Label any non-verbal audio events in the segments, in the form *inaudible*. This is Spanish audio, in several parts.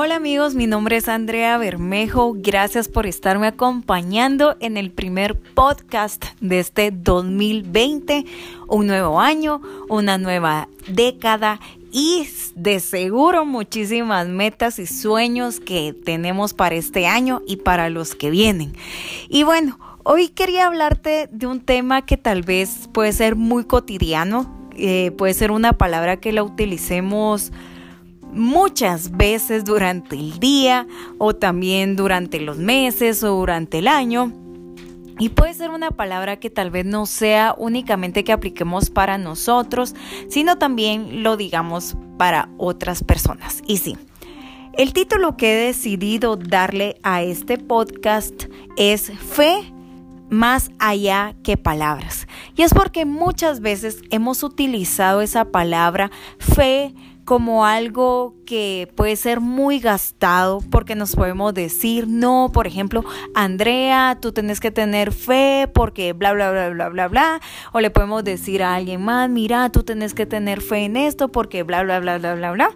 Hola amigos, mi nombre es Andrea Bermejo. Gracias por estarme acompañando en el primer podcast de este 2020. Un nuevo año, una nueva década y de seguro muchísimas metas y sueños que tenemos para este año y para los que vienen. Y bueno, hoy quería hablarte de un tema que tal vez puede ser muy cotidiano, eh, puede ser una palabra que la utilicemos muchas veces durante el día o también durante los meses o durante el año. Y puede ser una palabra que tal vez no sea únicamente que apliquemos para nosotros, sino también lo digamos para otras personas. Y sí, el título que he decidido darle a este podcast es Fe más allá que palabras. Y es porque muchas veces hemos utilizado esa palabra fe como algo que puede ser muy gastado porque nos podemos decir, no, por ejemplo, Andrea, tú tienes que tener fe porque bla, bla, bla, bla, bla, bla. O le podemos decir a alguien más, mira, tú tienes que tener fe en esto porque bla, bla, bla, bla, bla, bla.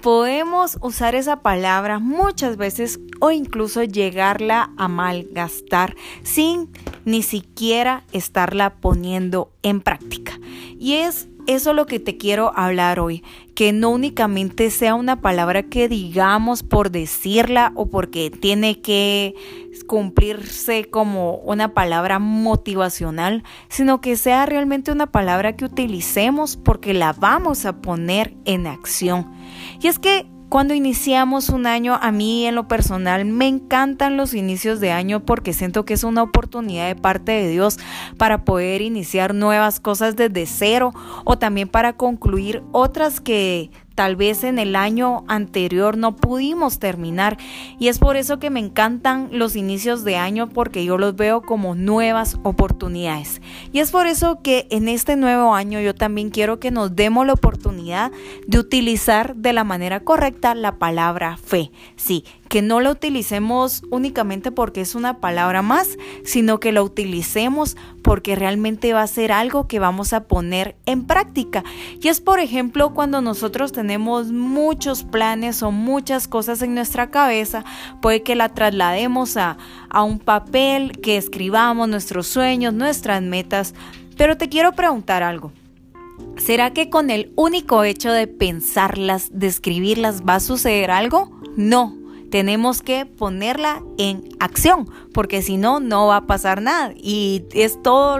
Podemos usar esa palabra muchas veces o incluso llegarla a malgastar sin ni siquiera estarla poniendo en práctica. Y es eso lo que te quiero hablar hoy, que no únicamente sea una palabra que digamos por decirla o porque tiene que cumplirse como una palabra motivacional, sino que sea realmente una palabra que utilicemos porque la vamos a poner en acción. Y es que cuando iniciamos un año, a mí en lo personal me encantan los inicios de año porque siento que es una oportunidad de parte de Dios para poder iniciar nuevas cosas desde cero o también para concluir otras que tal vez en el año anterior no pudimos terminar. Y es por eso que me encantan los inicios de año porque yo los veo como nuevas oportunidades. Y es por eso que en este nuevo año yo también quiero que nos demos la oportunidad de utilizar de la manera correcta la palabra fe. Sí, que no la utilicemos únicamente porque es una palabra más, sino que la utilicemos porque realmente va a ser algo que vamos a poner en práctica. Y es, por ejemplo, cuando nosotros tenemos muchos planes o muchas cosas en nuestra cabeza, puede que la traslademos a, un papel, que escribamos nuestros sueños, nuestras metas. Pero te quiero preguntar algo. ¿Será que con el único hecho de pensarlas, de escribirlas, va a suceder algo? No, tenemos que ponerla en acción, porque si no, no va a pasar nada. Y esto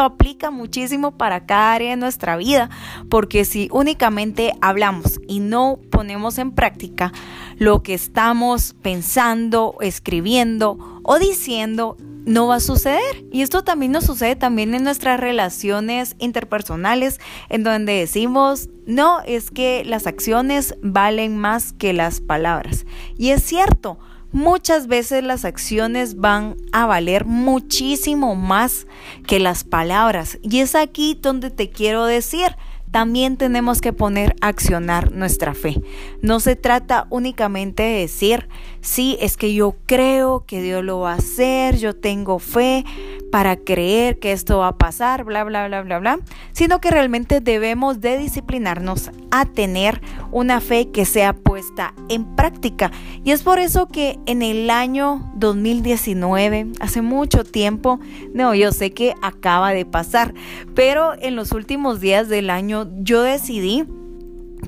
aplica muchísimo para cada área de nuestra vida, porque si únicamente hablamos y no ponemos en práctica lo que estamos pensando, escribiendo o diciendo, no va a suceder. Y esto también nos sucede también en nuestras relaciones interpersonales, en donde decimos, no, es que las acciones valen más que las palabras. Y es cierto, muchas veces las acciones van a valer muchísimo más que las palabras. Y es aquí donde te quiero decir, también tenemos que poner a accionar nuestra fe. No se trata únicamente de decir, sí, es que yo creo que Dios lo va a hacer, yo tengo fe para creer que esto va a pasar, bla, bla, bla, bla, bla, sino que realmente debemos de disciplinarnos a tener una fe que sea puesta en práctica. Y es por eso que en el año 2019, hace mucho tiempo, no, yo sé que acaba de pasar, pero en los últimos días del año yo decidí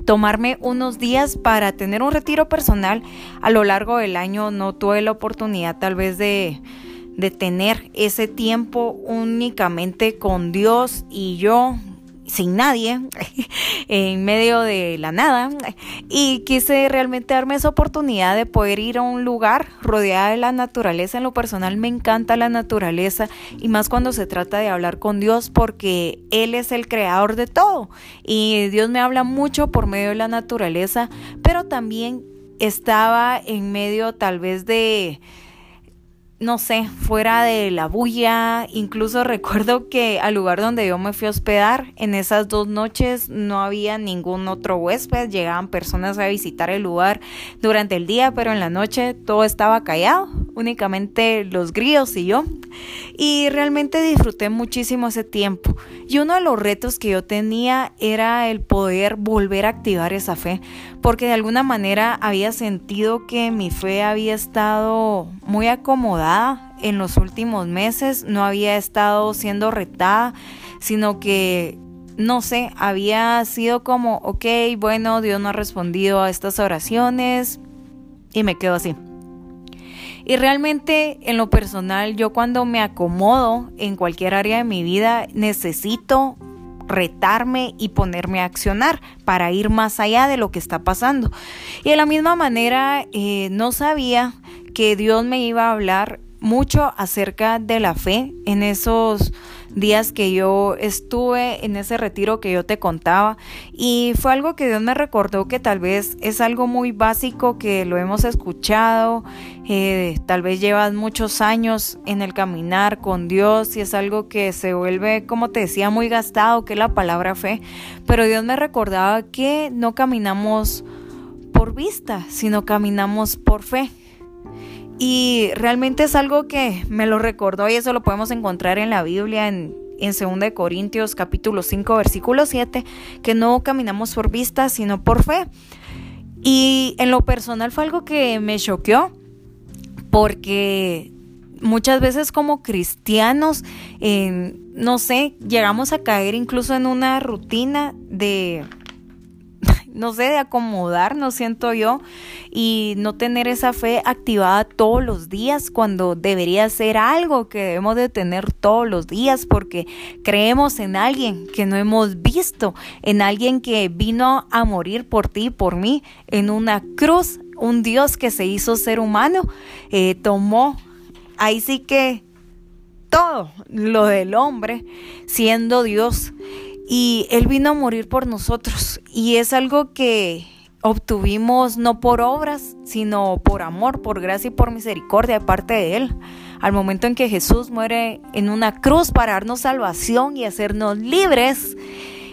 tomarme unos días para tener un retiro personal. A lo largo del año no tuve la oportunidad tal vez de, de tener ese tiempo únicamente con Dios y yo sin nadie, *laughs* en medio de la nada, y quise realmente darme esa oportunidad de poder ir a un lugar rodeada de la naturaleza. En lo personal me encanta la naturaleza y más cuando se trata de hablar con Dios porque Él es el creador de todo y Dios me habla mucho por medio de la naturaleza, pero también estaba en medio tal vez de no sé, fuera de la bulla. Incluso recuerdo que al lugar donde yo me fui a hospedar, en esas dos noches no había ningún otro huésped. Llegaban personas a visitar el lugar durante el día, pero en la noche todo estaba callado. Únicamente los grillos y yo. Y realmente disfruté muchísimo ese tiempo. Y uno de los retos que yo tenía era el poder volver a activar esa fe, porque de alguna manera había sentido que mi fe había estado muy acomodada en los últimos meses, no había estado siendo retada, sino que no sé, había sido como, ok, bueno, Dios no ha respondido a estas oraciones y me quedo así. Y realmente en lo personal, yo cuando me acomodo en cualquier área de mi vida, necesito retarme y ponerme a accionar para ir más allá de lo que está pasando. Y de la misma manera, eh, no sabía que Dios me iba a hablar mucho acerca de la fe en esos días que yo estuve en ese retiro que yo te contaba y fue algo que Dios me recordó que tal vez es algo muy básico que lo hemos escuchado, eh, tal vez llevas muchos años en el caminar con Dios y es algo que se vuelve, como te decía, muy gastado, que es la palabra fe, pero Dios me recordaba que no caminamos por vista, sino caminamos por fe. Y realmente es algo que me lo recordó y eso lo podemos encontrar en la Biblia en, en 2 Corintios capítulo 5 versículo 7, que no caminamos por vista sino por fe. Y en lo personal fue algo que me choqueó porque muchas veces como cristianos, no sé, llegamos a caer incluso en una rutina de no sé, de acomodarnos, siento yo, y no tener esa fe activada todos los días cuando debería ser algo que debemos de tener todos los días porque creemos en alguien que no hemos visto, en alguien que vino a morir por ti y por mí en una cruz, un Dios que se hizo ser humano, eh, tomó, ahí sí que todo lo del hombre siendo Dios y Él vino a morir por nosotros y es algo que obtuvimos no por obras, sino por amor, por gracia y por misericordia de parte de Él. Al momento en que Jesús muere en una cruz para darnos salvación y hacernos libres.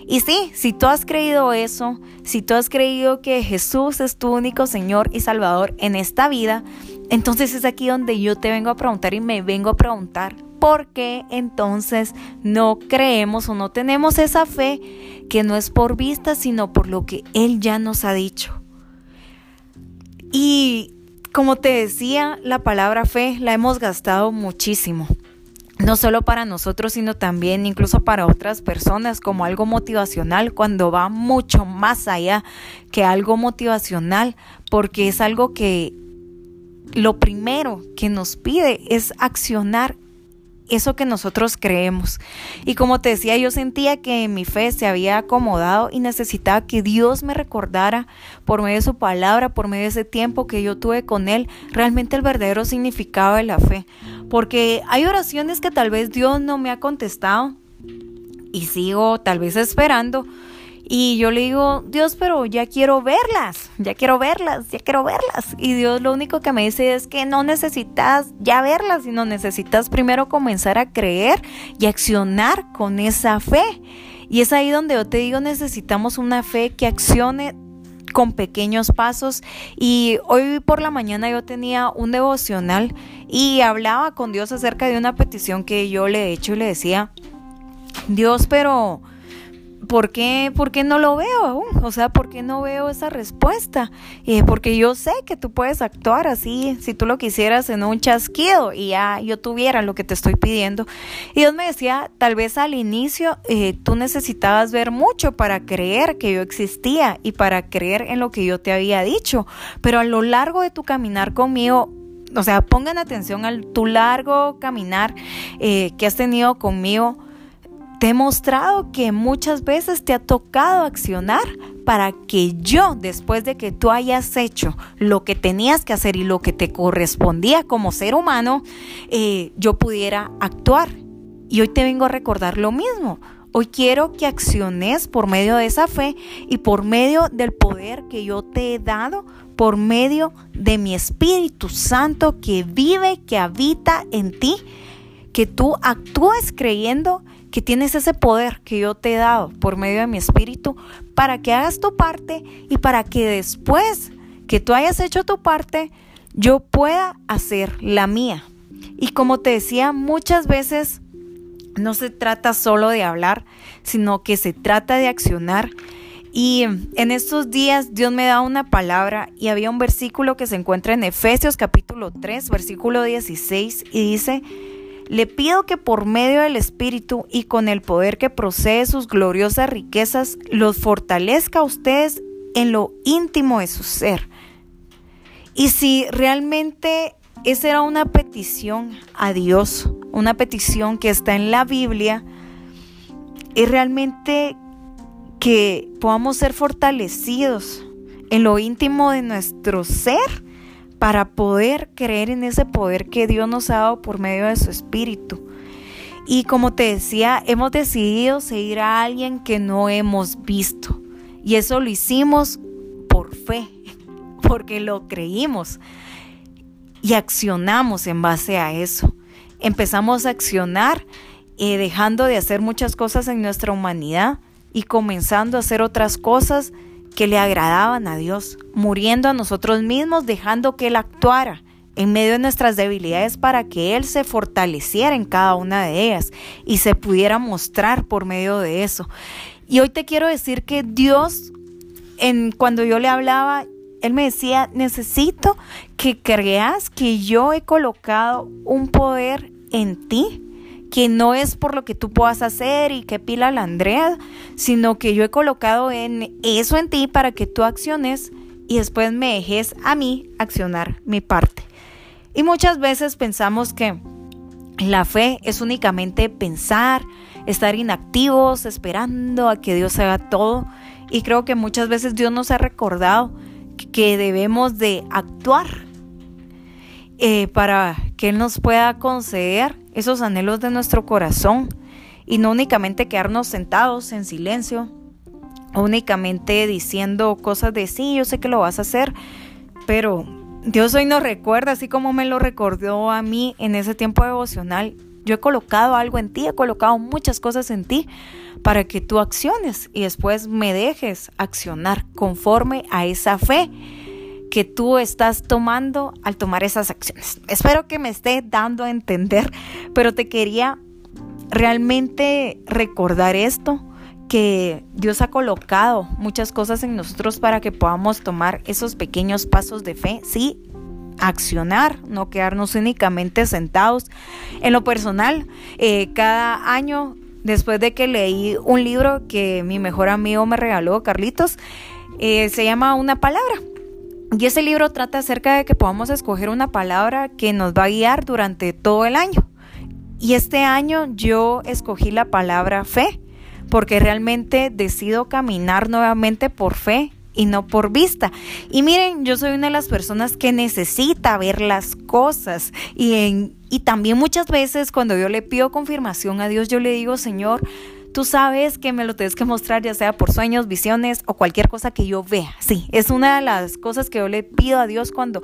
Y sí, si tú has creído eso, si tú has creído que Jesús es tu único Señor y Salvador en esta vida, entonces es aquí donde yo te vengo a preguntar y me vengo a preguntar, porque entonces no creemos o no tenemos esa fe que no es por vista, sino por lo que Él ya nos ha dicho. Y como te decía, la palabra fe la hemos gastado muchísimo. No solo para nosotros, sino también incluso para otras personas como algo motivacional, cuando va mucho más allá que algo motivacional, porque es algo que lo primero que nos pide es accionar eso que nosotros creemos. Y como te decía, yo sentía que mi fe se había acomodado y necesitaba que Dios me recordara por medio de su palabra, por medio de ese tiempo que yo tuve con Él, realmente el verdadero significado de la fe. Porque hay oraciones que tal vez Dios no me ha contestado y sigo tal vez esperando y yo le digo, Dios, pero ya quiero verlas, ya quiero verlas, ya quiero verlas. Y Dios lo único que me dice es que no necesitas ya verlas, sino necesitas primero comenzar a creer y accionar con esa fe. Y es ahí donde yo te digo, necesitamos una fe que accione con pequeños pasos. Y hoy por la mañana yo tenía un devocional y hablaba con Dios acerca de una petición que yo le he hecho y le decía, Dios, pero ¿por qué, ¿por qué no lo veo aún? O sea, ¿por qué no veo esa respuesta? Eh, porque yo sé que tú puedes actuar así, si tú lo quisieras en un chasquido y ya yo tuviera lo que te estoy pidiendo. Y Dios me decía, tal vez al inicio eh, tú necesitabas ver mucho para creer que yo existía y para creer en lo que yo te había dicho, pero a lo largo de tu caminar conmigo, o sea, pongan atención al tu largo caminar eh, que has tenido conmigo, te he mostrado que muchas veces te ha tocado accionar para que yo, después de que tú hayas hecho lo que tenías que hacer y lo que te correspondía como ser humano, eh, yo pudiera actuar. Y hoy te vengo a recordar lo mismo. Hoy quiero que acciones por medio de esa fe y por medio del poder que yo te he dado, por medio de mi Espíritu Santo que vive, que habita en ti, que tú actúes creyendo que tienes ese poder que yo te he dado por medio de mi espíritu para que hagas tu parte y para que después que tú hayas hecho tu parte, yo pueda hacer la mía. Y como te decía, muchas veces no se trata solo de hablar, sino que se trata de accionar. Y en estos días Dios me da una palabra y había un versículo que se encuentra en Efesios capítulo 3, versículo 16 y dice, le pido que por medio del Espíritu y con el poder que procede sus gloriosas riquezas, los fortalezca a ustedes en lo íntimo de su ser. Y si realmente esa era una petición a Dios, una petición que está en la Biblia, es realmente que podamos ser fortalecidos en lo íntimo de nuestro ser para poder creer en ese poder que Dios nos ha dado por medio de su Espíritu. Y como te decía, hemos decidido seguir a alguien que no hemos visto. Y eso lo hicimos por fe, *laughs* porque lo creímos y accionamos en base a eso. Empezamos a accionar eh, dejando de hacer muchas cosas en nuestra humanidad y comenzando a hacer otras cosas que le agradaban a Dios, muriendo a nosotros mismos, dejando que Él actuara en medio de nuestras debilidades para que Él se fortaleciera en cada una de ellas y se pudiera mostrar por medio de eso. Y hoy te quiero decir que Dios, en, cuando yo le hablaba, Él me decía, necesito que creas que yo he colocado un poder en ti que no es por lo que tú puedas hacer y que pila la Andrea, sino que yo he colocado en eso en ti para que tú acciones y después me dejes a mí accionar mi parte. Y muchas veces pensamos que la fe es únicamente pensar, estar inactivos, esperando a que Dios haga todo. Y creo que muchas veces Dios nos ha recordado que debemos de actuar eh, para que Él nos pueda conceder esos anhelos de nuestro corazón y no únicamente quedarnos sentados en silencio, únicamente diciendo cosas de sí, yo sé que lo vas a hacer, pero Dios hoy nos recuerda, así como me lo recordó a mí en ese tiempo devocional, yo he colocado algo en ti, he colocado muchas cosas en ti para que tú acciones y después me dejes accionar conforme a esa fe que tú estás tomando al tomar esas acciones. Espero que me esté dando a entender, pero te quería realmente recordar esto, que Dios ha colocado muchas cosas en nosotros para que podamos tomar esos pequeños pasos de fe, sí, accionar, no quedarnos únicamente sentados. En lo personal, eh, cada año, después de que leí un libro que mi mejor amigo me regaló, Carlitos, eh, se llama Una Palabra. Y ese libro trata acerca de que podamos escoger una palabra que nos va a guiar durante todo el año. Y este año yo escogí la palabra fe, porque realmente decido caminar nuevamente por fe y no por vista. Y miren, yo soy una de las personas que necesita ver las cosas y, y también muchas veces cuando yo le pido confirmación a Dios, yo le digo, Señor, Tú sabes que me lo tienes que mostrar ya sea por sueños, visiones o cualquier cosa que yo vea. Sí, es una de las cosas que yo le pido a Dios cuando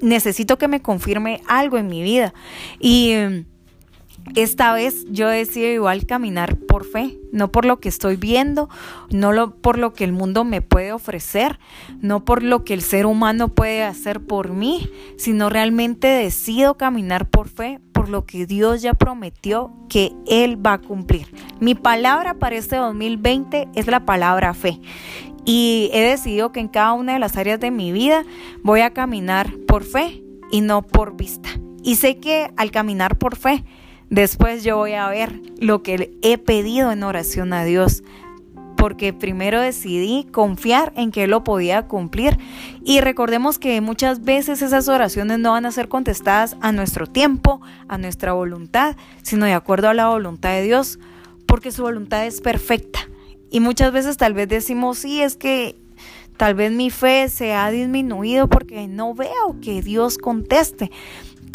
necesito que me confirme algo en mi vida. Y esta vez yo decido igual caminar por fe, no por lo que estoy viendo, no por lo que el mundo me puede ofrecer, no por lo que el ser humano puede hacer por mí, sino realmente decido caminar por fe lo que Dios ya prometió que Él va a cumplir. Mi palabra para este 2020 es la palabra fe. Y he decidido que en cada una de las áreas de mi vida voy a caminar por fe y no por vista. Y sé que al caminar por fe, después yo voy a ver lo que he pedido en oración a Dios porque primero decidí confiar en que Él lo podía cumplir. Y recordemos que muchas veces esas oraciones no van a ser contestadas a nuestro tiempo, a nuestra voluntad, sino de acuerdo a la voluntad de Dios, porque su voluntad es perfecta. Y muchas veces tal vez decimos, sí, es que tal vez mi fe se ha disminuido porque no veo que Dios conteste.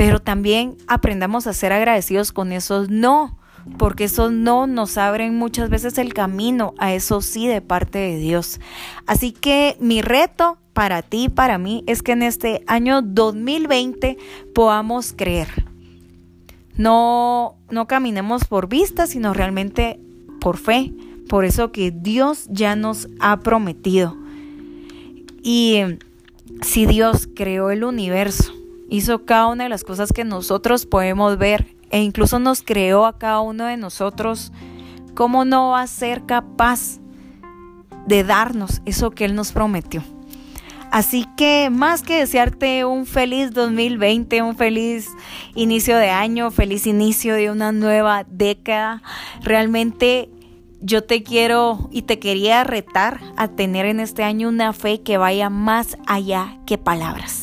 Pero también aprendamos a ser agradecidos con esos no porque eso no nos abren muchas veces el camino a eso sí de parte de Dios. Así que mi reto para ti, para mí, es que en este año 2020 podamos creer. No, no caminemos por vista, sino realmente por fe, por eso que Dios ya nos ha prometido. Y si Dios creó el universo hizo cada una de las cosas que nosotros podemos ver e incluso nos creó a cada uno de nosotros, ¿cómo no va a ser capaz de darnos eso que Él nos prometió? Así que más que desearte un feliz 2020, un feliz inicio de año, feliz inicio de una nueva década, realmente yo te quiero y te quería retar a tener en este año una fe que vaya más allá que palabras.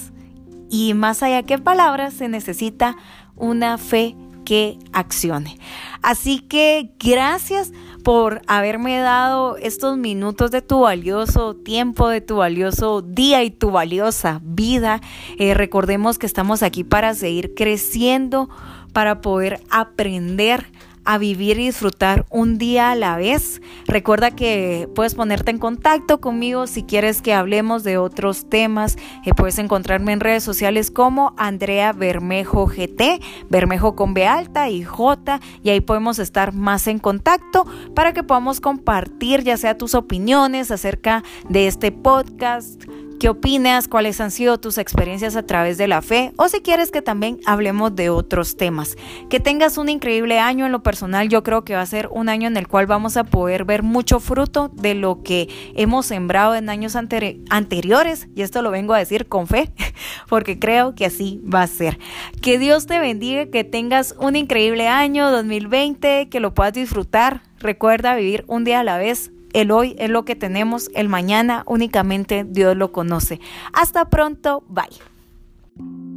Y más allá que palabras se necesita una fe que accione. Así que gracias por haberme dado estos minutos de tu valioso tiempo, de tu valioso día y tu valiosa vida. Eh, recordemos que estamos aquí para seguir creciendo, para poder aprender a vivir y disfrutar un día a la vez. Recuerda que puedes ponerte en contacto conmigo si quieres que hablemos de otros temas. Eh, puedes encontrarme en redes sociales como Andrea Bermejo GT, Bermejo con B alta y J, y ahí podemos estar más en contacto para que podamos compartir ya sea tus opiniones acerca de este podcast ¿Qué opinas? ¿Cuáles han sido tus experiencias a través de la fe? O si quieres que también hablemos de otros temas. Que tengas un increíble año en lo personal. Yo creo que va a ser un año en el cual vamos a poder ver mucho fruto de lo que hemos sembrado en años anteriores. Y esto lo vengo a decir con fe, *laughs* porque creo que así va a ser. Que Dios te bendiga, que tengas un increíble año 2020, que lo puedas disfrutar. Recuerda vivir un día a la vez el hoy es lo que tenemos, el mañana únicamente Dios lo conoce. Hasta pronto, bye.